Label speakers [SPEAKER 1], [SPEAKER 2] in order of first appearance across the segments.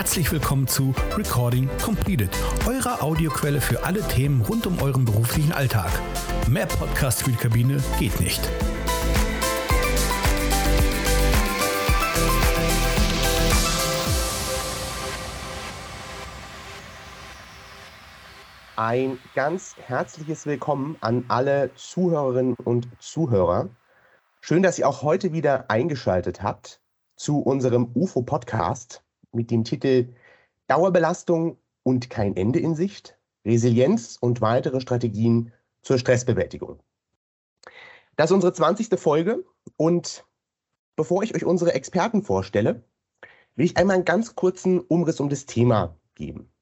[SPEAKER 1] Herzlich willkommen zu Recording Completed, eurer Audioquelle für alle Themen rund um euren beruflichen Alltag. Mehr Podcast für die Kabine geht nicht.
[SPEAKER 2] Ein ganz herzliches Willkommen an alle Zuhörerinnen und Zuhörer. Schön, dass ihr auch heute wieder eingeschaltet habt zu unserem UFO-Podcast mit dem Titel Dauerbelastung und kein Ende in Sicht, Resilienz und weitere Strategien zur Stressbewältigung. Das ist unsere 20. Folge und bevor ich euch unsere Experten vorstelle, will ich einmal einen ganz kurzen Umriss um das Thema geben.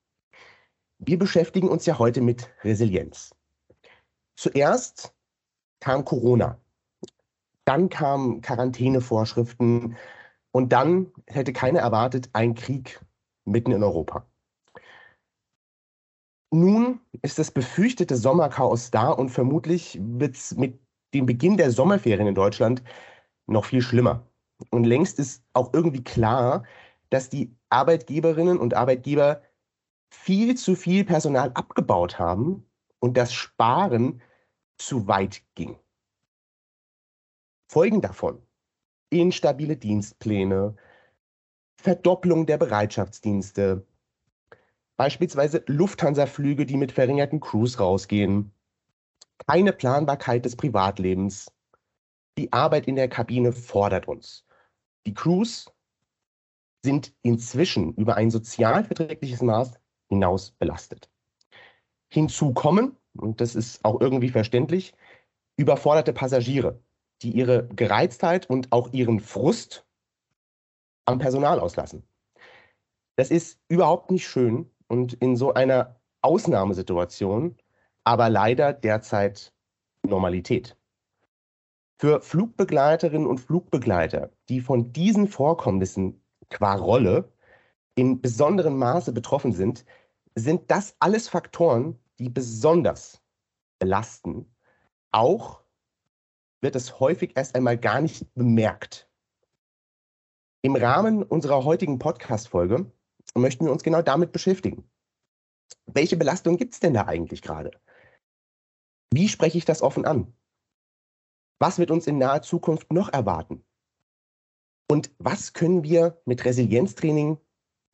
[SPEAKER 2] Wir beschäftigen uns ja heute mit Resilienz. Zuerst kam Corona, dann kamen Quarantänevorschriften und dann hätte keiner erwartet, ein Krieg mitten in Europa. Nun ist das befürchtete Sommerchaos da und vermutlich wird es mit dem Beginn der Sommerferien in Deutschland noch viel schlimmer. Und längst ist auch irgendwie klar, dass die Arbeitgeberinnen und Arbeitgeber viel zu viel Personal abgebaut haben und das Sparen zu weit ging. Folgen davon instabile Dienstpläne, Verdopplung der Bereitschaftsdienste, beispielsweise Lufthansa-Flüge, die mit verringerten Crews rausgehen, keine Planbarkeit des Privatlebens. Die Arbeit in der Kabine fordert uns. Die Crews sind inzwischen über ein sozialverträgliches Maß hinaus belastet. Hinzu kommen, und das ist auch irgendwie verständlich, überforderte Passagiere, die ihre Gereiztheit und auch ihren Frust am Personal auslassen. Das ist überhaupt nicht schön und in so einer Ausnahmesituation aber leider derzeit Normalität. Für Flugbegleiterinnen und Flugbegleiter, die von diesen Vorkommnissen qua Rolle in besonderem Maße betroffen sind, sind das alles Faktoren, die besonders belasten, auch wird es häufig erst einmal gar nicht bemerkt. Im Rahmen unserer heutigen Podcast-Folge möchten wir uns genau damit beschäftigen. Welche Belastung gibt es denn da eigentlich gerade? Wie spreche ich das offen an? Was wird uns in naher Zukunft noch erwarten? Und was können wir mit Resilienztraining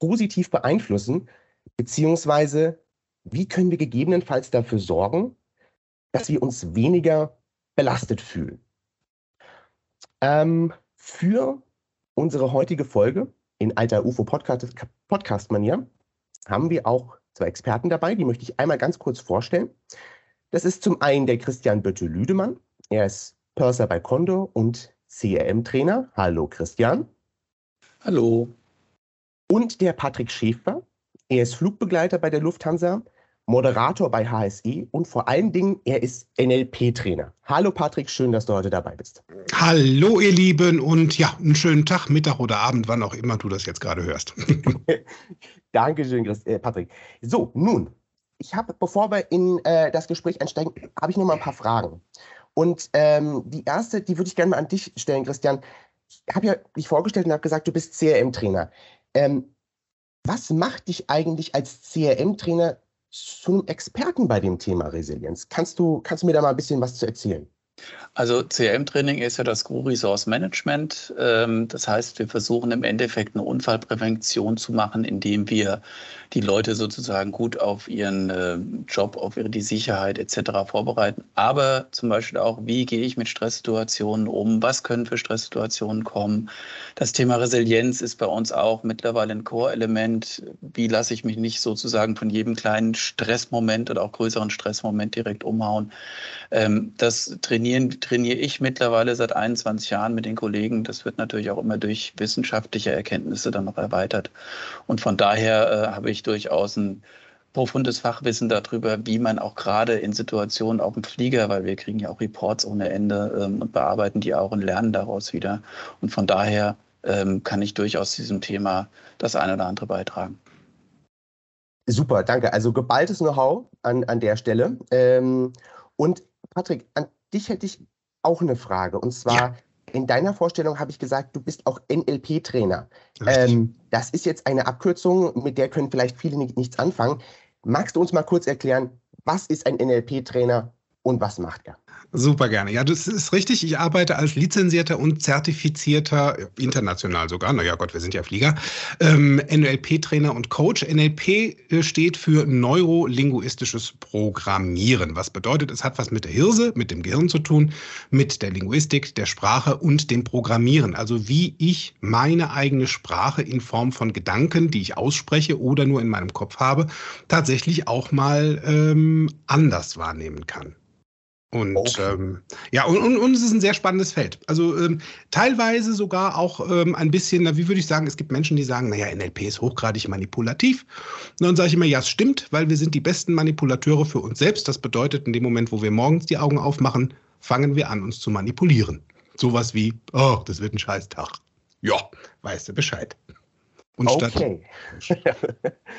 [SPEAKER 2] positiv beeinflussen, beziehungsweise wie können wir gegebenenfalls dafür sorgen, dass wir uns weniger belastet fühlen. Ähm, für unsere heutige Folge in alter UFO-Podcast-Manier haben wir auch zwei Experten dabei, die möchte ich einmal ganz kurz vorstellen. Das ist zum einen der Christian Bötte-Lüdemann. Er ist Purser bei Condor und CRM-Trainer. Hallo Christian.
[SPEAKER 3] Hallo.
[SPEAKER 2] Und der Patrick Schäfer. Er ist Flugbegleiter bei der Lufthansa Moderator bei HSE und vor allen Dingen, er ist NLP-Trainer. Hallo Patrick, schön, dass du heute dabei bist.
[SPEAKER 4] Hallo ihr Lieben und ja, einen schönen Tag, Mittag oder Abend, wann auch immer du das jetzt gerade hörst.
[SPEAKER 2] Dankeschön, äh, Patrick. So, nun, ich habe, bevor wir in äh, das Gespräch einsteigen, habe ich noch mal ein paar Fragen. Und ähm, die erste, die würde ich gerne mal an dich stellen, Christian. Ich habe ja dich vorgestellt und habe gesagt, du bist CRM-Trainer. Ähm, was macht dich eigentlich als CRM-Trainer zum Experten bei dem Thema Resilienz. Kannst du, kannst du mir da mal ein bisschen was zu erzählen?
[SPEAKER 3] Also CRM-Training ist ja das Crew Resource Management. Ähm, das heißt, wir versuchen im Endeffekt eine Unfallprävention zu machen, indem wir die Leute sozusagen gut auf ihren äh, Job, auf die Sicherheit etc. vorbereiten. Aber zum Beispiel auch, wie gehe ich mit Stresssituationen um? Was können für Stresssituationen kommen? Das Thema Resilienz ist bei uns auch mittlerweile ein Core-Element. Wie lasse ich mich nicht sozusagen von jedem kleinen Stressmoment oder auch größeren Stressmoment direkt umhauen? Ähm, das trainiert trainieren, trainiere ich mittlerweile seit 21 Jahren mit den Kollegen. Das wird natürlich auch immer durch wissenschaftliche Erkenntnisse dann noch erweitert. Und von daher äh, habe ich durchaus ein profundes Fachwissen darüber, wie man auch gerade in Situationen auf dem Flieger, weil wir kriegen ja auch Reports ohne Ende ähm, und bearbeiten die auch und lernen daraus wieder. Und von daher ähm, kann ich durchaus diesem Thema das eine oder andere beitragen.
[SPEAKER 2] Super, danke. Also geballtes Know-how an, an der Stelle. Ähm, und Patrick, an dich hätte ich auch eine Frage. Und zwar, ja. in deiner Vorstellung habe ich gesagt, du bist auch NLP-Trainer. Ähm, das ist jetzt eine Abkürzung, mit der können vielleicht viele nicht, nichts anfangen. Magst du uns mal kurz erklären, was ist ein NLP-Trainer und was macht er?
[SPEAKER 4] Super gerne. Ja, das ist richtig. Ich arbeite als lizenzierter und zertifizierter, international sogar, naja Gott, wir sind ja Flieger, ähm, NLP-Trainer und Coach. NLP äh, steht für neurolinguistisches Programmieren. Was bedeutet, es hat was mit der Hirse, mit dem Gehirn zu tun, mit der Linguistik, der Sprache und dem Programmieren. Also wie ich meine eigene Sprache in Form von Gedanken, die ich ausspreche oder nur in meinem Kopf habe, tatsächlich auch mal ähm, anders wahrnehmen kann. Und okay. ähm, ja, und, und, und, es ist ein sehr spannendes Feld. Also ähm, teilweise sogar auch ähm, ein bisschen, na, wie würde ich sagen, es gibt Menschen, die sagen, naja, NLP ist hochgradig manipulativ. Und dann sage ich immer, ja, es stimmt, weil wir sind die besten Manipulateure für uns selbst. Das bedeutet, in dem Moment, wo wir morgens die Augen aufmachen, fangen wir an, uns zu manipulieren. Sowas wie, oh, das wird ein Scheißtag. Ja, weißt du Bescheid.
[SPEAKER 2] Und okay.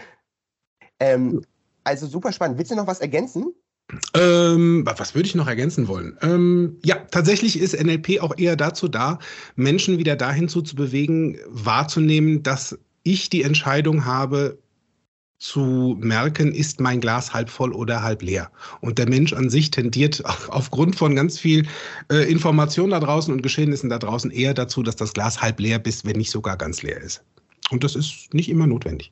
[SPEAKER 2] ähm, also super spannend. Willst du noch was ergänzen?
[SPEAKER 4] Ähm, was würde ich noch ergänzen wollen? Ähm, ja, tatsächlich ist NLP auch eher dazu da, Menschen wieder dahin zu, zu bewegen, wahrzunehmen, dass ich die Entscheidung habe, zu merken, ist mein Glas halb voll oder halb leer. Und der Mensch an sich tendiert aufgrund von ganz viel äh, Information da draußen und Geschehnissen da draußen eher dazu, dass das Glas halb leer ist, wenn nicht sogar ganz leer ist. Und das ist nicht immer notwendig.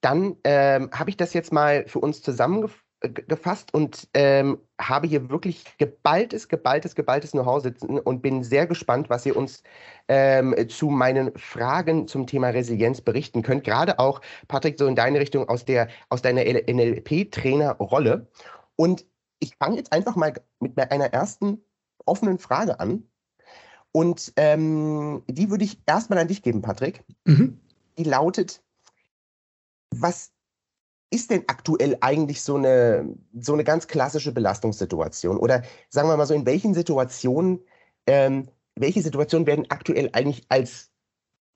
[SPEAKER 2] Dann ähm, habe ich das jetzt mal für uns zusammengefasst gefasst und ähm, habe hier wirklich geballtes, geballtes, geballtes Know-how sitzen und bin sehr gespannt, was ihr uns ähm, zu meinen Fragen zum Thema Resilienz berichten könnt. Gerade auch, Patrick, so in deine Richtung aus, der, aus deiner NLP-Trainer-Rolle. Und ich fange jetzt einfach mal mit einer ersten offenen Frage an. Und ähm, die würde ich erstmal an dich geben, Patrick. Mhm. Die lautet, was ist denn aktuell eigentlich so eine, so eine ganz klassische Belastungssituation? Oder sagen wir mal so, in welchen Situationen, ähm, welche Situationen werden aktuell eigentlich als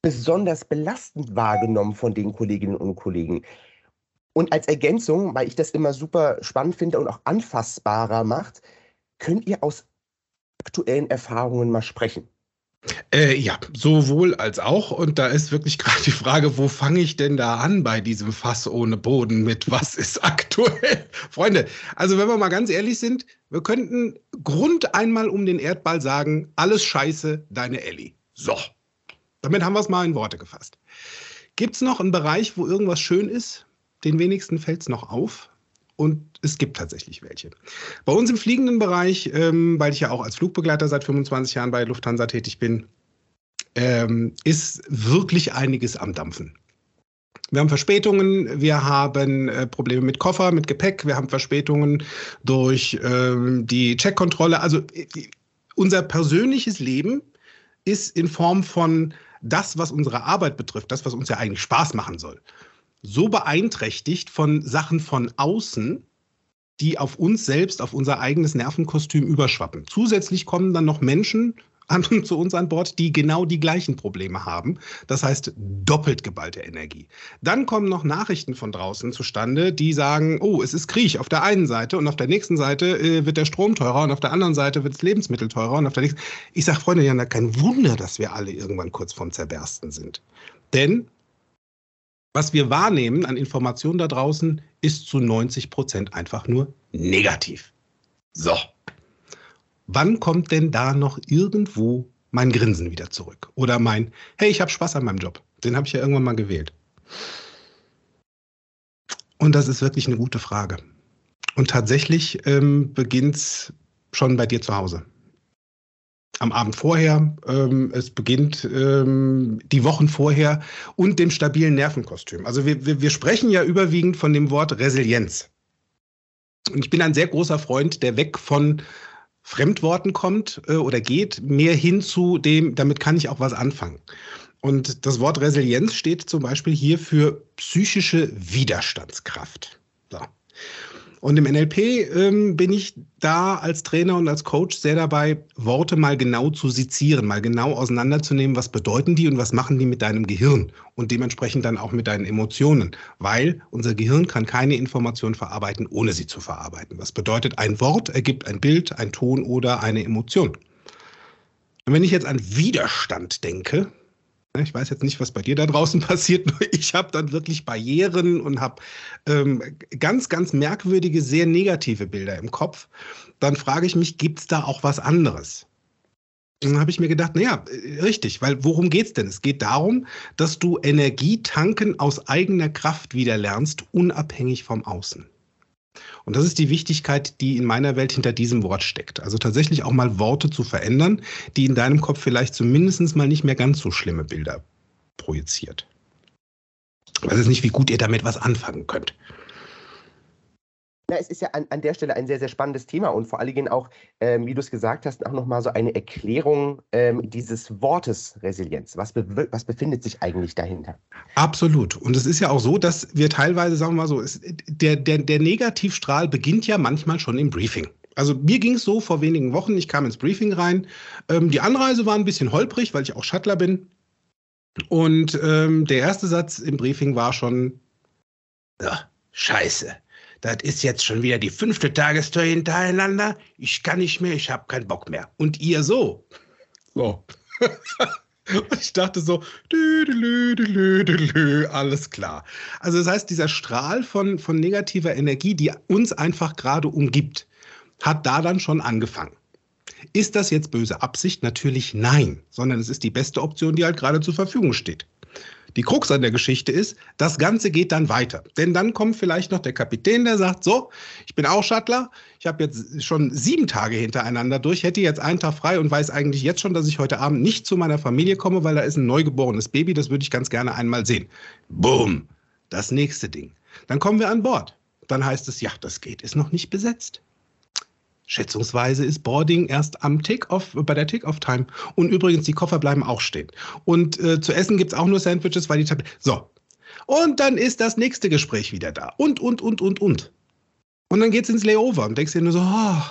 [SPEAKER 2] besonders belastend wahrgenommen von den Kolleginnen und Kollegen? Und als Ergänzung, weil ich das immer super spannend finde und auch anfassbarer macht, könnt ihr aus aktuellen Erfahrungen mal sprechen?
[SPEAKER 4] Äh, ja, sowohl als auch. Und da ist wirklich gerade die Frage, wo fange ich denn da an bei diesem Fass ohne Boden mit was ist aktuell? Freunde, also wenn wir mal ganz ehrlich sind, wir könnten Grund einmal um den Erdball sagen, alles scheiße, deine Ellie. So, damit haben wir es mal in Worte gefasst. Gibt es noch einen Bereich, wo irgendwas schön ist? Den wenigsten fällt es noch auf. Und es gibt tatsächlich welche. Bei uns im fliegenden Bereich, ähm, weil ich ja auch als Flugbegleiter seit 25 Jahren bei Lufthansa tätig bin, ähm, ist wirklich einiges am Dampfen. Wir haben Verspätungen, wir haben äh, Probleme mit Koffer, mit Gepäck, wir haben Verspätungen durch ähm, die Checkkontrolle. Also äh, unser persönliches Leben ist in Form von das, was unsere Arbeit betrifft, das, was uns ja eigentlich Spaß machen soll, so beeinträchtigt von Sachen von außen, die auf uns selbst, auf unser eigenes Nervenkostüm überschwappen. Zusätzlich kommen dann noch Menschen an, zu uns an Bord, die genau die gleichen Probleme haben. Das heißt doppelt geballte Energie. Dann kommen noch Nachrichten von draußen zustande, die sagen, oh, es ist Krieg auf der einen Seite und auf der nächsten Seite äh, wird der Strom teurer und auf der anderen Seite wird das Lebensmittel teurer und auf der nächsten. Ich sage, Freunde, ja, kein Wunder, dass wir alle irgendwann kurz vorm Zerbersten sind. Denn was wir wahrnehmen an Informationen da draußen, ist zu 90 Prozent einfach nur negativ. So. Wann kommt denn da noch irgendwo mein Grinsen wieder zurück? Oder mein, hey, ich habe Spaß an meinem Job. Den habe ich ja irgendwann mal gewählt. Und das ist wirklich eine gute Frage. Und tatsächlich ähm, beginnt es schon bei dir zu Hause am Abend vorher, ähm, es beginnt ähm, die Wochen vorher und dem stabilen Nervenkostüm. Also wir, wir, wir sprechen ja überwiegend von dem Wort Resilienz. Und ich bin ein sehr großer Freund, der weg von Fremdworten kommt äh, oder geht, mehr hin zu dem, damit kann ich auch was anfangen. Und das Wort Resilienz steht zum Beispiel hier für psychische Widerstandskraft. So. Und im NLP ähm, bin ich da als Trainer und als Coach sehr dabei, Worte mal genau zu sezieren, mal genau auseinanderzunehmen, was bedeuten die und was machen die mit deinem Gehirn und dementsprechend dann auch mit deinen Emotionen, weil unser Gehirn kann keine Information verarbeiten, ohne sie zu verarbeiten. Was bedeutet, ein Wort ergibt ein Bild, ein Ton oder eine Emotion. Und wenn ich jetzt an Widerstand denke, ich weiß jetzt nicht, was bei dir da draußen passiert, nur ich habe dann wirklich Barrieren und habe ähm, ganz, ganz merkwürdige, sehr negative Bilder im Kopf. Dann frage ich mich, gibt es da auch was anderes? Dann habe ich mir gedacht, naja, äh, richtig, weil worum geht es denn? Es geht darum, dass du Energie tanken aus eigener Kraft wieder lernst, unabhängig vom Außen. Und das ist die Wichtigkeit, die in meiner Welt hinter diesem Wort steckt. Also tatsächlich auch mal Worte zu verändern, die in deinem Kopf vielleicht zumindest mal nicht mehr ganz so schlimme Bilder projiziert. Ich weiß jetzt nicht, wie gut ihr damit was anfangen könnt.
[SPEAKER 2] Na, es ist ja an, an der Stelle ein sehr, sehr spannendes Thema und vor allen Dingen auch, ähm, wie du es gesagt hast, auch nochmal so eine Erklärung ähm, dieses Wortes Resilienz. Was, be was befindet sich eigentlich dahinter?
[SPEAKER 4] Absolut. Und es ist ja auch so, dass wir teilweise, sagen wir mal so, es, der, der, der Negativstrahl beginnt ja manchmal schon im Briefing. Also mir ging es so vor wenigen Wochen, ich kam ins Briefing rein. Ähm, die Anreise war ein bisschen holprig, weil ich auch Shuttler bin. Und ähm, der erste Satz im Briefing war schon, ja, scheiße das ist jetzt schon wieder die fünfte Tagestour hintereinander. Ich kann nicht mehr, ich habe keinen Bock mehr. Und ihr so. So. Und ich dachte so, dü, dü, dü, dü, alles klar. Also das heißt, dieser Strahl von, von negativer Energie, die uns einfach gerade umgibt, hat da dann schon angefangen. Ist das jetzt böse Absicht? Natürlich nein, sondern es ist die beste Option, die halt gerade zur Verfügung steht. Die Krux an der Geschichte ist, das Ganze geht dann weiter. Denn dann kommt vielleicht noch der Kapitän, der sagt, so, ich bin auch Shuttler, ich habe jetzt schon sieben Tage hintereinander durch, hätte jetzt einen Tag frei und weiß eigentlich jetzt schon, dass ich heute Abend nicht zu meiner Familie komme, weil da ist ein neugeborenes Baby, das würde ich ganz gerne einmal sehen. Boom, das nächste Ding. Dann kommen wir an Bord. Dann heißt es, ja, das Gate ist noch nicht besetzt. Schätzungsweise ist Boarding erst am Take-off, bei der Take-off-Time. Und übrigens, die Koffer bleiben auch stehen. Und äh, zu essen gibt es auch nur Sandwiches, weil die Tab So. Und dann ist das nächste Gespräch wieder da. Und, und, und, und, und. Und dann geht's ins Layover und denkst dir nur so, oh,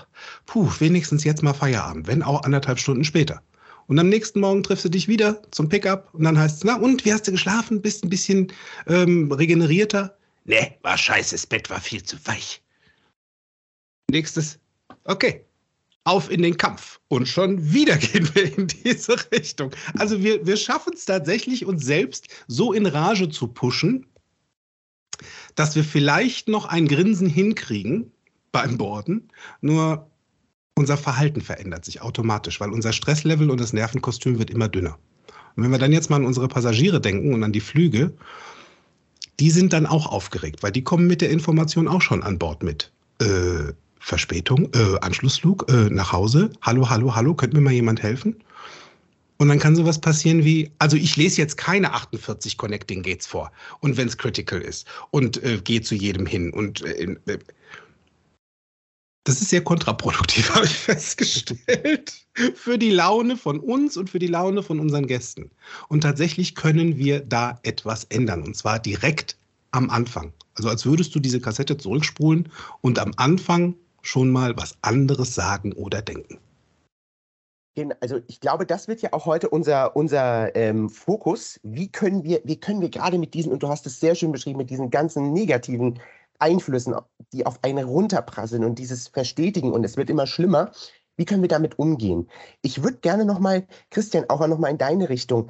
[SPEAKER 4] puh, wenigstens jetzt mal Feierabend, wenn auch anderthalb Stunden später. Und am nächsten Morgen triffst du dich wieder zum Pickup und dann heißt es, na und, wie hast du geschlafen? Bist ein bisschen ähm, regenerierter? Nee, war scheiße, das Bett war viel zu weich. Nächstes, Okay, auf in den Kampf. Und schon wieder gehen wir in diese Richtung. Also wir, wir schaffen es tatsächlich, uns selbst so in Rage zu pushen, dass wir vielleicht noch ein Grinsen hinkriegen beim Borden, nur unser Verhalten verändert sich automatisch, weil unser Stresslevel und das Nervenkostüm wird immer dünner. Und wenn wir dann jetzt mal an unsere Passagiere denken und an die Flüge, die sind dann auch aufgeregt, weil die kommen mit der Information auch schon an Bord mit. Äh, Verspätung, äh, Anschlussflug äh, nach Hause. Hallo, hallo, hallo, könnte mir mal jemand helfen? Und dann kann sowas passieren wie, also ich lese jetzt keine 48 Connecting Gates vor und wenn es critical ist und äh, gehe zu jedem hin und äh, äh, das ist sehr kontraproduktiv, habe ich festgestellt, für die Laune von uns und für die Laune von unseren Gästen. Und tatsächlich können wir da etwas ändern und zwar direkt am Anfang. Also als würdest du diese Kassette zurückspulen und am Anfang schon mal was anderes sagen oder denken.
[SPEAKER 2] Also ich glaube, das wird ja auch heute unser, unser ähm, Fokus. Wie können wir, wie können wir gerade mit diesen, und du hast es sehr schön beschrieben, mit diesen ganzen negativen Einflüssen, die auf einen runterprasseln und dieses Verstetigen und es wird immer schlimmer, wie können wir damit umgehen? Ich würde gerne nochmal, Christian, auch nochmal in deine Richtung.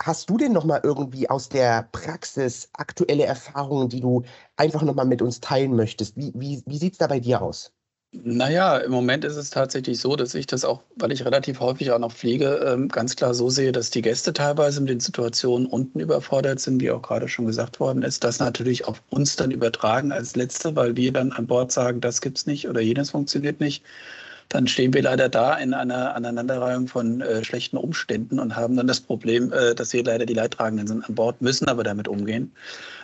[SPEAKER 2] Hast du denn nochmal irgendwie aus der Praxis aktuelle Erfahrungen, die du einfach nochmal mit uns teilen möchtest? Wie, wie, wie sieht es da bei dir aus?
[SPEAKER 3] Naja, im Moment ist es tatsächlich so, dass ich das auch, weil ich relativ häufig auch noch fliege, ähm, ganz klar so sehe, dass die Gäste teilweise mit den Situationen unten überfordert sind, wie auch gerade schon gesagt worden ist. Das natürlich auf uns dann übertragen als Letzte, weil wir dann an Bord sagen, das gibt's nicht oder jenes funktioniert nicht dann stehen wir leider da in einer Aneinanderreihung von äh, schlechten Umständen und haben dann das Problem, äh, dass wir leider die Leidtragenden sind an Bord, müssen aber damit umgehen.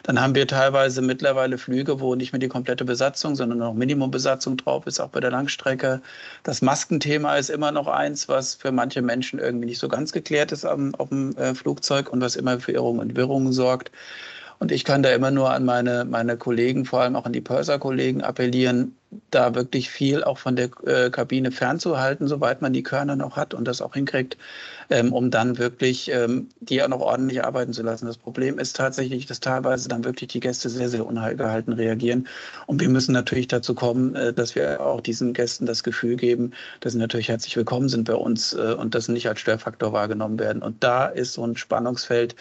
[SPEAKER 3] Dann haben wir teilweise mittlerweile Flüge, wo nicht mehr die komplette Besatzung, sondern noch Minimumbesatzung drauf ist, auch bei der Langstrecke. Das Maskenthema ist immer noch eins, was für manche Menschen irgendwie nicht so ganz geklärt ist am, auf dem äh, Flugzeug und was immer für Irrungen und Wirrungen sorgt. Und ich kann da immer nur an meine, meine Kollegen, vor allem auch an die Purser-Kollegen appellieren, da wirklich viel auch von der äh, Kabine fernzuhalten, soweit man die Körner noch hat und das auch hinkriegt, ähm, um dann wirklich ähm, die auch noch ordentlich arbeiten zu lassen. Das Problem ist tatsächlich, dass teilweise dann wirklich die Gäste sehr, sehr ungehalten reagieren. Und wir müssen natürlich dazu kommen, äh, dass wir auch diesen Gästen das Gefühl geben, dass sie natürlich herzlich willkommen sind bei uns äh, und dass sie nicht als Störfaktor wahrgenommen werden. Und da ist so ein Spannungsfeld,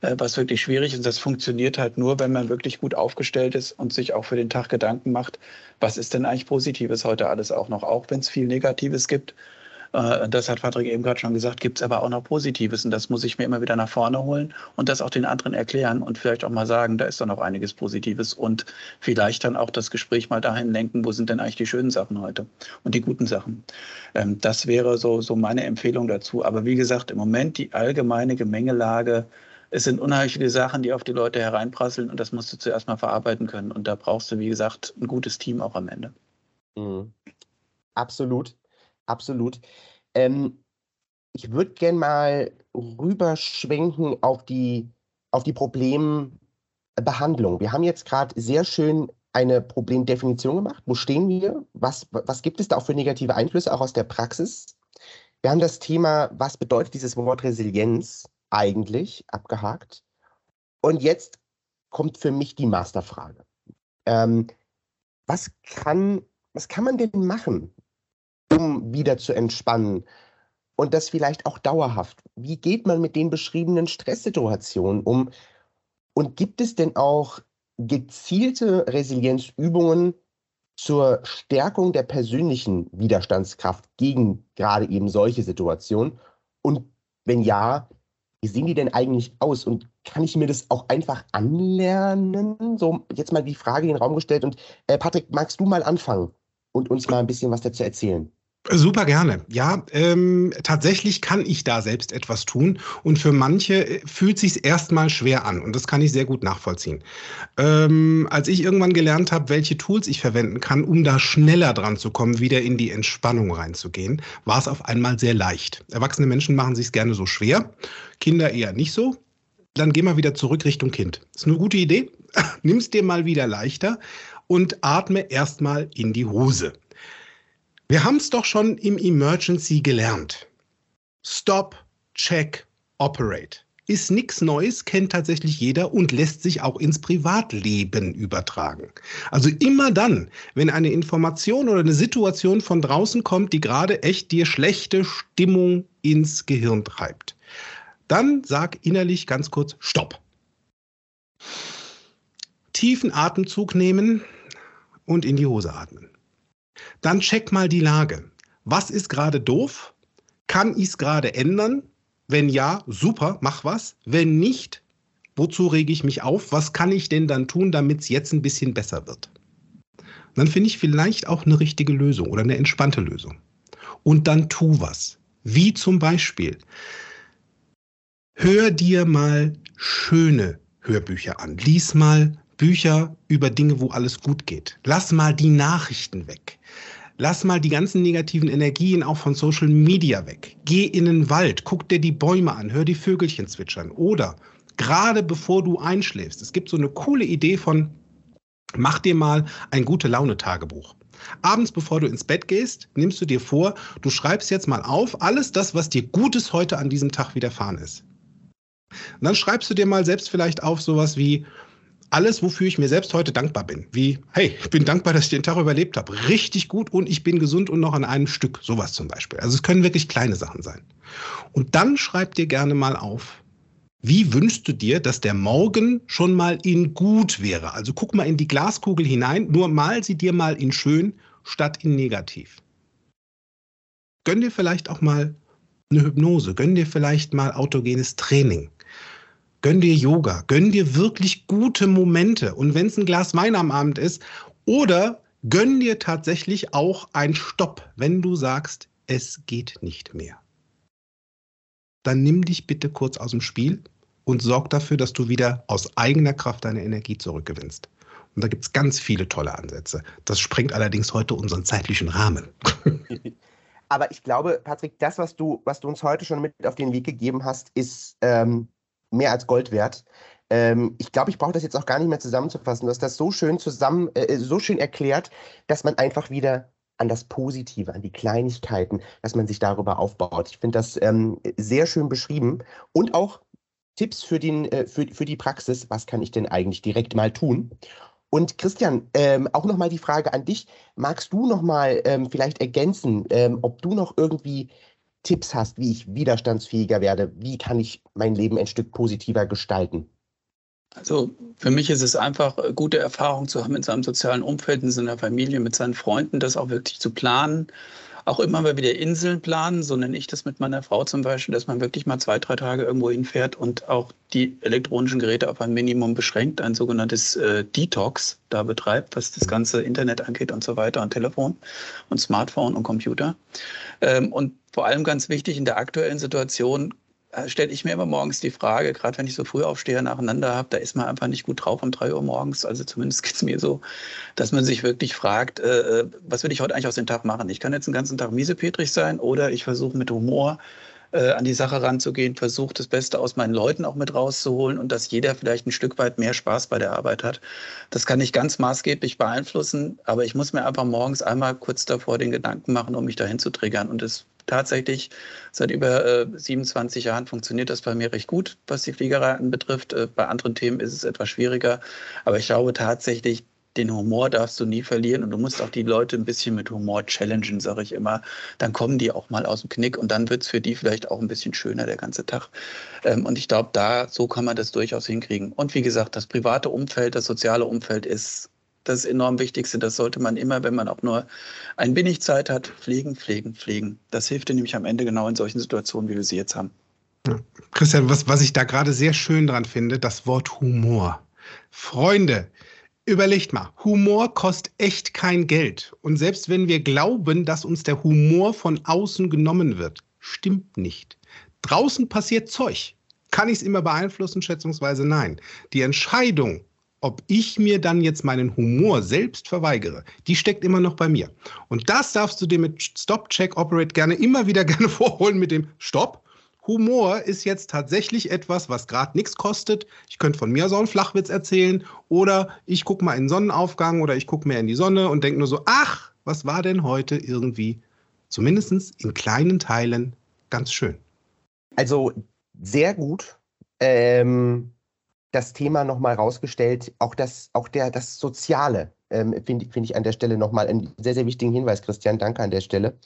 [SPEAKER 3] äh, was wirklich schwierig ist. Das funktioniert halt nur, wenn man wirklich gut aufgestellt ist und sich auch für den Tag Gedanken macht, was ist denn eigentlich Positives heute alles auch noch, auch wenn es viel Negatives gibt. Äh, das hat Patrick eben gerade schon gesagt, gibt es aber auch noch Positives und das muss ich mir immer wieder nach vorne holen und das auch den anderen erklären und vielleicht auch mal sagen, da ist doch noch einiges Positives und vielleicht dann auch das Gespräch mal dahin lenken, wo sind denn eigentlich die schönen Sachen heute und die guten Sachen. Ähm, das wäre so, so meine Empfehlung dazu. Aber wie gesagt, im Moment die allgemeine Gemengelage, es sind unheimlich viele Sachen, die auf die Leute hereinprasseln und das musst du zuerst mal verarbeiten können. Und da brauchst du, wie gesagt, ein gutes Team auch am Ende.
[SPEAKER 2] Mhm. Absolut absolut. Ähm, ich würde gerne mal rüberschwenken auf die, auf die Problembehandlung. Wir haben jetzt gerade sehr schön eine Problemdefinition gemacht. Wo stehen wir? Was, was gibt es da auch für negative Einflüsse, auch aus der Praxis? Wir haben das Thema, was bedeutet dieses Wort Resilienz eigentlich, abgehakt. Und jetzt kommt für mich die Masterfrage. Ähm, was, kann, was kann man denn machen, um wieder zu entspannen. Und das vielleicht auch dauerhaft. Wie geht man mit den beschriebenen Stresssituationen um? Und gibt es denn auch gezielte Resilienzübungen zur Stärkung der persönlichen Widerstandskraft gegen gerade eben solche Situationen? Und wenn ja, wie sehen die denn eigentlich aus? Und kann ich mir das auch einfach anlernen? So, jetzt mal die Frage in den Raum gestellt. Und äh, Patrick, magst du mal anfangen und uns mal ein bisschen was dazu erzählen?
[SPEAKER 4] Super gerne. Ja, ähm, tatsächlich kann ich da selbst etwas tun und für manche äh, fühlt sich erstmal schwer an und das kann ich sehr gut nachvollziehen. Ähm, als ich irgendwann gelernt habe, welche Tools ich verwenden kann, um da schneller dran zu kommen, wieder in die Entspannung reinzugehen, war es auf einmal sehr leicht. Erwachsene Menschen machen sich gerne so schwer, Kinder eher nicht so. Dann geh mal wieder zurück Richtung Kind. Ist eine gute Idee. Nimm's dir mal wieder leichter und atme erstmal in die Hose. Wir haben es doch schon im Emergency gelernt. Stop, check, operate. Ist nichts Neues, kennt tatsächlich jeder und lässt sich auch ins Privatleben übertragen. Also immer dann, wenn eine Information oder eine Situation von draußen kommt, die gerade echt dir schlechte Stimmung ins Gehirn treibt, dann sag innerlich ganz kurz Stopp. Tiefen Atemzug nehmen und in die Hose atmen. Dann check mal die Lage. Was ist gerade doof? Kann ich es gerade ändern? Wenn ja, super, mach was. Wenn nicht, wozu rege ich mich auf? Was kann ich denn dann tun, damit es jetzt ein bisschen besser wird? dann finde ich vielleicht auch eine richtige Lösung oder eine entspannte Lösung. Und dann tu was. Wie zum Beispiel, hör dir mal schöne Hörbücher an. Lies mal Bücher über Dinge, wo alles gut geht. Lass mal die Nachrichten weg. Lass mal die ganzen negativen Energien auch von Social Media weg. Geh in den Wald, guck dir die Bäume an, hör die Vögelchen zwitschern. Oder gerade bevor du einschläfst, es gibt so eine coole Idee von, mach dir mal ein gute Laune-Tagebuch. Abends, bevor du ins Bett gehst, nimmst du dir vor, du schreibst jetzt mal auf alles das, was dir Gutes heute an diesem Tag widerfahren ist. Und dann schreibst du dir mal selbst vielleicht auf sowas wie, alles, wofür ich mir selbst heute dankbar bin. Wie, hey, ich bin dankbar, dass ich den Tag überlebt habe. Richtig gut und ich bin gesund und noch an einem Stück. Sowas zum Beispiel. Also es können wirklich kleine Sachen sein. Und dann schreib dir gerne mal auf, wie wünschst du dir, dass der Morgen schon mal in gut wäre? Also guck mal in die Glaskugel hinein, nur mal sie dir mal in schön statt in negativ. Gönn dir vielleicht auch mal eine Hypnose, gönn dir vielleicht mal autogenes Training. Gönn dir Yoga, gönn dir wirklich gute Momente. Und wenn es ein Glas Wein am Abend ist, oder gönn dir tatsächlich auch ein Stopp, wenn du sagst, es geht nicht mehr. Dann nimm dich bitte kurz aus dem Spiel und sorg dafür, dass du wieder aus eigener Kraft deine Energie zurückgewinnst. Und da gibt es ganz viele tolle Ansätze. Das sprengt allerdings heute unseren zeitlichen Rahmen.
[SPEAKER 2] Aber ich glaube, Patrick, das, was du, was du uns heute schon mit auf den Weg gegeben hast, ist ähm, mehr als Gold wert. Ähm, ich glaube, ich brauche das jetzt auch gar nicht mehr zusammenzufassen. Du hast das so schön zusammen, äh, so schön erklärt, dass man einfach wieder an das Positive, an die Kleinigkeiten, dass man sich darüber aufbaut. Ich finde das ähm, sehr schön beschrieben und auch Tipps für, den, äh, für, für die Praxis. Was kann ich denn eigentlich direkt mal tun? Und Christian, ähm, auch nochmal die Frage an dich. Magst du nochmal ähm, vielleicht ergänzen, ähm, ob du noch irgendwie Tipps hast, wie ich widerstandsfähiger werde? Wie kann ich mein Leben ein Stück positiver gestalten?
[SPEAKER 3] Also für mich ist es einfach äh, gute Erfahrung zu haben in seinem sozialen Umfeld, in seiner Familie, mit seinen Freunden, das auch wirklich zu planen. Auch immer mal wieder Inseln planen, so nenne ich das mit meiner Frau zum Beispiel, dass man wirklich mal zwei, drei Tage irgendwo hinfährt und auch die elektronischen Geräte auf ein Minimum beschränkt, ein sogenanntes äh, Detox da betreibt, was das ganze Internet angeht und so weiter und Telefon und Smartphone und Computer. Ähm, und vor allem ganz wichtig in der aktuellen Situation stelle ich mir immer morgens die Frage, gerade wenn ich so früh aufstehe nacheinander habe, da ist man einfach nicht gut drauf um drei Uhr morgens. Also zumindest geht es mir so, dass man sich wirklich fragt, äh, äh, was will ich heute eigentlich aus dem Tag machen? Ich kann jetzt den ganzen Tag miesepetrig sein oder ich versuche mit Humor äh, an die Sache ranzugehen, versuche das Beste aus meinen Leuten auch mit rauszuholen und dass jeder vielleicht ein Stück weit mehr Spaß bei der Arbeit hat. Das kann ich ganz maßgeblich beeinflussen, aber ich muss mir einfach morgens einmal kurz davor den Gedanken machen, um mich dahin zu triggern. Und das tatsächlich seit über äh, 27 Jahren funktioniert das bei mir recht gut, was die Fliegerei anbetrifft. Äh, bei anderen Themen ist es etwas schwieriger. Aber ich glaube tatsächlich, den Humor darfst du nie verlieren und du musst auch die Leute ein bisschen mit Humor challengen, sage ich immer. Dann kommen die auch mal aus dem Knick und dann wird es für die vielleicht auch ein bisschen schöner der ganze Tag. Ähm, und ich glaube, da so kann man das durchaus hinkriegen. Und wie gesagt, das private Umfeld, das soziale Umfeld ist das enorm Wichtigste. Das sollte man immer, wenn man auch nur ein wenig Zeit hat, pflegen, pflegen, pflegen. Das hilft dir nämlich am Ende genau in solchen Situationen, wie wir sie jetzt haben.
[SPEAKER 4] Ja. Christian, was, was ich da gerade sehr schön dran finde, das Wort Humor. Freunde, überlegt mal, Humor kostet echt kein Geld. Und selbst wenn wir glauben, dass uns der Humor von außen genommen wird, stimmt nicht. Draußen passiert Zeug. Kann ich es immer beeinflussen? Schätzungsweise nein. Die Entscheidung, ob ich mir dann jetzt meinen Humor selbst verweigere, die steckt immer noch bei mir. Und das darfst du dir mit Stop, Check, Operate gerne immer wieder gerne vorholen mit dem Stopp. Humor ist jetzt tatsächlich etwas, was gerade nichts kostet. Ich könnte von mir so einen Flachwitz erzählen oder ich gucke mal in den Sonnenaufgang oder ich gucke mehr in die Sonne und denke nur so, ach, was war denn heute irgendwie, zumindest in kleinen Teilen, ganz schön.
[SPEAKER 2] Also sehr gut. Ähm, das Thema nochmal rausgestellt, auch das, auch der, das Soziale, ähm, finde find ich an der Stelle nochmal einen sehr, sehr wichtigen Hinweis, Christian. Danke an der Stelle.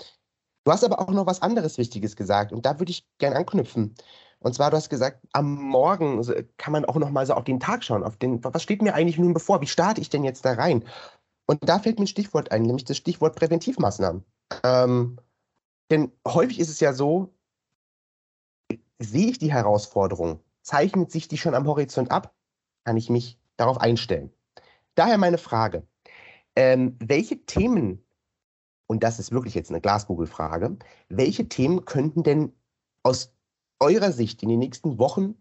[SPEAKER 2] Du hast aber auch noch was anderes Wichtiges gesagt und da würde ich gerne anknüpfen. Und zwar, du hast gesagt, am Morgen kann man auch nochmal so auf den Tag schauen, auf den, was steht mir eigentlich nun bevor? Wie starte ich denn jetzt da rein? Und da fällt mir ein Stichwort ein, nämlich das Stichwort Präventivmaßnahmen. Ähm, denn häufig ist es ja so, sehe ich die Herausforderung Zeichnet sich die schon am Horizont ab? Kann ich mich darauf einstellen? Daher meine Frage. Ähm, welche Themen, und das ist wirklich jetzt eine Glaskugelfrage, welche Themen könnten denn aus eurer Sicht in den nächsten Wochen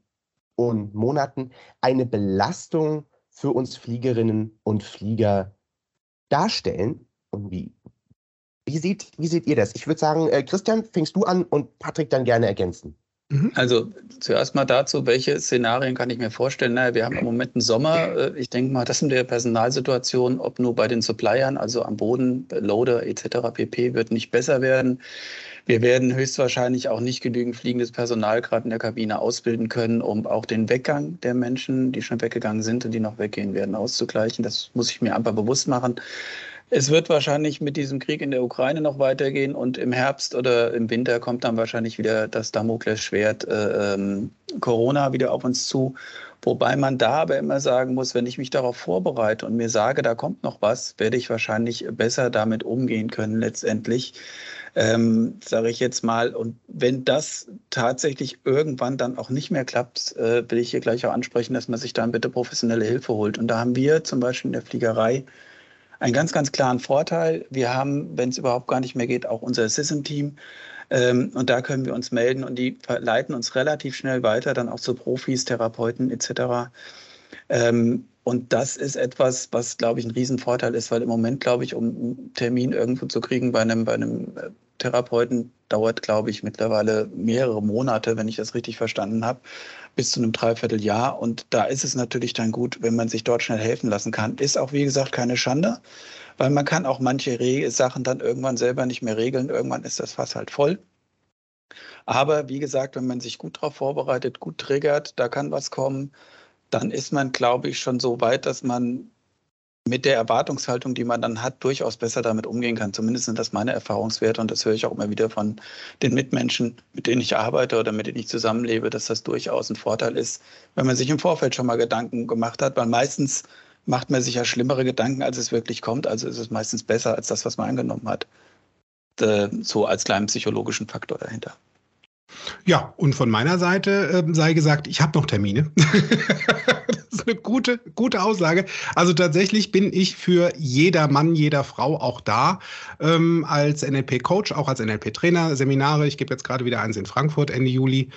[SPEAKER 2] und Monaten eine Belastung für uns Fliegerinnen und Flieger darstellen? Und wie, wie, seht, wie seht ihr das? Ich würde sagen, äh, Christian, fängst du an und Patrick dann gerne ergänzen.
[SPEAKER 3] Mhm. Also zuerst mal dazu, welche Szenarien kann ich mir vorstellen? Naja, wir haben im Moment einen Sommer. Äh, ich denke mal, das in der Personalsituation, ob nur bei den Suppliern, also am Boden, Loader etc. pp, wird nicht besser werden. Wir werden höchstwahrscheinlich auch nicht genügend fliegendes Personal gerade in der Kabine ausbilden können, um auch den Weggang der Menschen, die schon weggegangen sind und die noch weggehen werden, auszugleichen. Das muss ich mir einfach bewusst machen. Es wird wahrscheinlich mit diesem Krieg in der Ukraine noch weitergehen und im Herbst oder im Winter kommt dann wahrscheinlich wieder das Damoklesschwert äh, ähm, Corona wieder auf uns zu. Wobei man da aber immer sagen muss, wenn ich mich darauf vorbereite und mir sage, da kommt noch was, werde ich wahrscheinlich besser damit umgehen können letztendlich. Ähm, sage ich jetzt mal. Und wenn das tatsächlich irgendwann dann auch nicht mehr klappt, äh, will ich hier gleich auch ansprechen, dass man sich dann bitte professionelle Hilfe holt. Und da haben wir zum Beispiel in der Fliegerei einen ganz, ganz klaren Vorteil. Wir haben, wenn es überhaupt gar nicht mehr geht, auch unser SISM-Team. Ähm, und da können wir uns melden und die leiten uns relativ schnell weiter, dann auch zu Profis, Therapeuten etc. Ähm, und das ist etwas, was, glaube ich, ein Riesenvorteil ist, weil im Moment, glaube ich, um einen Termin irgendwo zu kriegen bei einem, bei einem äh, Therapeuten dauert, glaube ich, mittlerweile mehrere Monate, wenn ich das richtig verstanden habe, bis zu einem Dreivierteljahr. Und da ist es natürlich dann gut, wenn man sich dort schnell helfen lassen kann. Ist auch, wie gesagt, keine Schande, weil man kann auch manche Re Sachen dann irgendwann selber nicht mehr regeln. Irgendwann ist das Fass halt voll. Aber wie gesagt, wenn man sich gut darauf vorbereitet, gut triggert, da kann was kommen, dann ist man, glaube ich, schon so weit, dass man mit der Erwartungshaltung, die man dann hat, durchaus besser damit umgehen kann. Zumindest sind das meine Erfahrungswerte und das höre ich auch immer wieder von den Mitmenschen, mit denen ich arbeite oder mit denen ich zusammenlebe, dass das durchaus ein Vorteil ist, wenn man sich im Vorfeld schon mal Gedanken gemacht hat, weil meistens macht man sich ja schlimmere Gedanken, als es wirklich kommt. Also ist es meistens besser als das, was man angenommen hat. Äh, so als kleinen psychologischen Faktor dahinter.
[SPEAKER 4] Ja, und von meiner Seite äh, sei gesagt, ich habe noch Termine. das ist eine gute, gute Aussage. Also tatsächlich bin ich für jeder Mann, jeder Frau auch da ähm, als NLP-Coach, auch als NLP-Trainer, Seminare. Ich gebe jetzt gerade wieder eins in Frankfurt Ende Juli.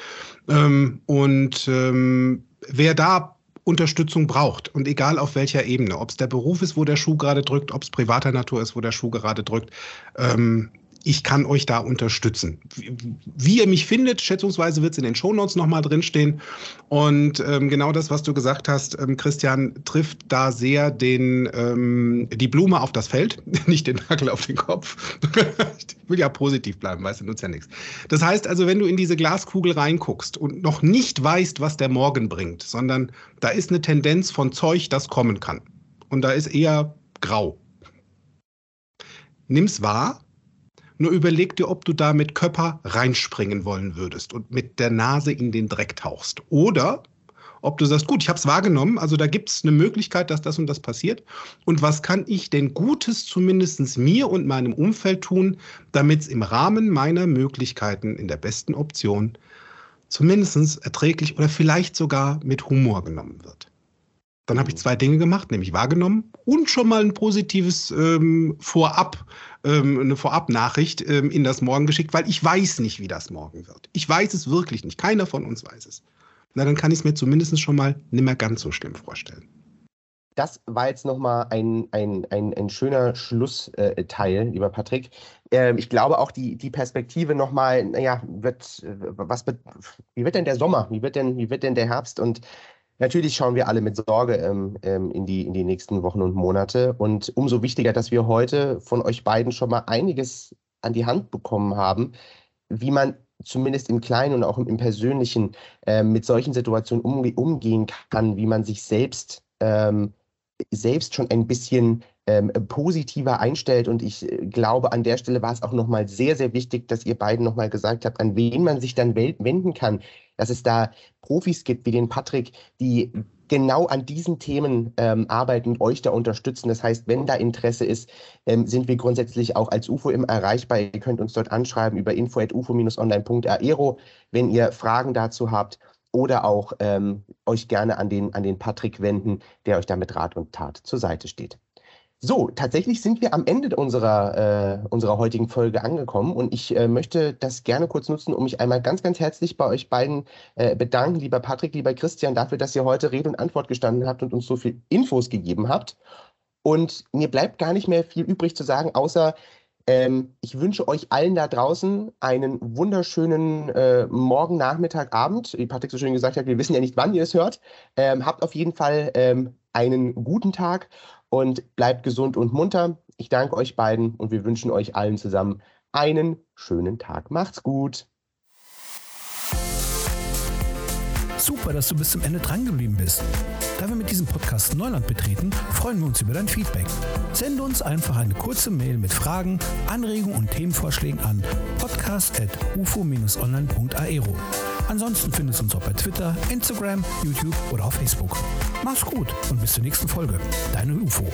[SPEAKER 4] Ähm, und ähm, wer da Unterstützung braucht und egal auf welcher Ebene, ob es der Beruf ist, wo der Schuh gerade drückt, ob es privater Natur ist, wo der Schuh gerade drückt, ähm, ich kann euch da unterstützen. Wie, ihr mich findet, schätzungsweise wird es in den Shownotes nochmal drinstehen. Und ähm, genau das, was du gesagt hast, ähm, Christian, trifft da sehr den, ähm, die Blume auf das Feld, nicht den Nagel auf den Kopf. ich will ja positiv bleiben, weißt du, nutzt ja nichts. Das heißt also, wenn du in diese Glaskugel reinguckst und noch nicht weißt, was der Morgen bringt, sondern da ist eine Tendenz von Zeug, das kommen kann. Und da ist eher grau. Nimm's wahr, nur überleg dir, ob du da mit Körper reinspringen wollen würdest und mit der Nase in den Dreck tauchst. Oder ob du sagst, gut, ich habe es wahrgenommen, also da gibt es eine Möglichkeit, dass das und das passiert. Und was kann ich denn Gutes zumindest mir und meinem Umfeld tun, damit es im Rahmen meiner Möglichkeiten in der besten Option zumindest erträglich oder vielleicht sogar mit Humor genommen wird. Dann habe ich zwei Dinge gemacht, nämlich wahrgenommen und schon mal ein positives ähm, Vorab, ähm, eine Vorab-Nachricht ähm, in das Morgen geschickt, weil ich weiß nicht, wie das morgen wird. Ich weiß es wirklich nicht. Keiner von uns weiß es. Na, dann kann ich es mir zumindest schon mal nicht mehr ganz so schlimm vorstellen.
[SPEAKER 2] Das war jetzt nochmal ein, ein, ein, ein schöner Schlussteil, äh, lieber Patrick. Ähm, ich glaube auch die, die Perspektive nochmal, naja, wird, äh, was, wie wird denn der Sommer? Wie wird denn, wie wird denn der Herbst? Und Natürlich schauen wir alle mit Sorge ähm, ähm, in, die, in die nächsten Wochen und Monate. Und umso wichtiger, dass wir heute von euch beiden schon mal einiges an die Hand bekommen haben, wie man zumindest im Kleinen und auch im, Persönlichen äh, mit solchen Situationen umge umgehen kann, wie man sich selbst, ähm, selbst schon ein bisschen ähm, positiver einstellt. Und ich äh, glaube, an der Stelle war es auch nochmal sehr, sehr wichtig, dass ihr beiden nochmal gesagt habt, an wen man sich dann wenden kann, dass es da Profis gibt wie den Patrick, die genau an diesen Themen ähm, arbeiten und euch da unterstützen. Das heißt, wenn da Interesse ist, ähm, sind wir grundsätzlich auch als UFO immer erreichbar. Ihr könnt uns dort anschreiben über info.ufo-online.aero, wenn ihr Fragen dazu habt oder auch ähm, euch gerne an den, an den Patrick wenden, der euch da mit Rat und Tat zur Seite steht. So, tatsächlich sind wir am Ende unserer, äh, unserer heutigen Folge angekommen und ich äh, möchte das gerne kurz nutzen, um mich einmal ganz, ganz herzlich bei euch beiden äh, bedanken, lieber Patrick, lieber Christian, dafür, dass ihr heute Rede und Antwort gestanden habt und uns so viel Infos gegeben habt. Und mir bleibt gar nicht mehr viel übrig zu sagen, außer ähm, ich wünsche euch allen da draußen einen wunderschönen äh, Morgen, Nachmittag, Abend. Wie Patrick so schön gesagt hat, wir wissen ja nicht, wann ihr es hört. Ähm, habt auf jeden Fall ähm, einen guten Tag und bleibt gesund und munter. Ich danke euch beiden und wir wünschen euch allen zusammen einen schönen Tag. Macht's gut.
[SPEAKER 1] Super, dass du bis zum Ende drangeblieben bist. Da wir mit diesem Podcast Neuland betreten, freuen wir uns über dein Feedback. Sende uns einfach eine kurze Mail mit Fragen, Anregungen und Themenvorschlägen an podcast.ufo-online.aero. Ansonsten findest du uns auch bei Twitter, Instagram, YouTube oder auf Facebook. Mach's gut und bis zur nächsten Folge. Deine UFO.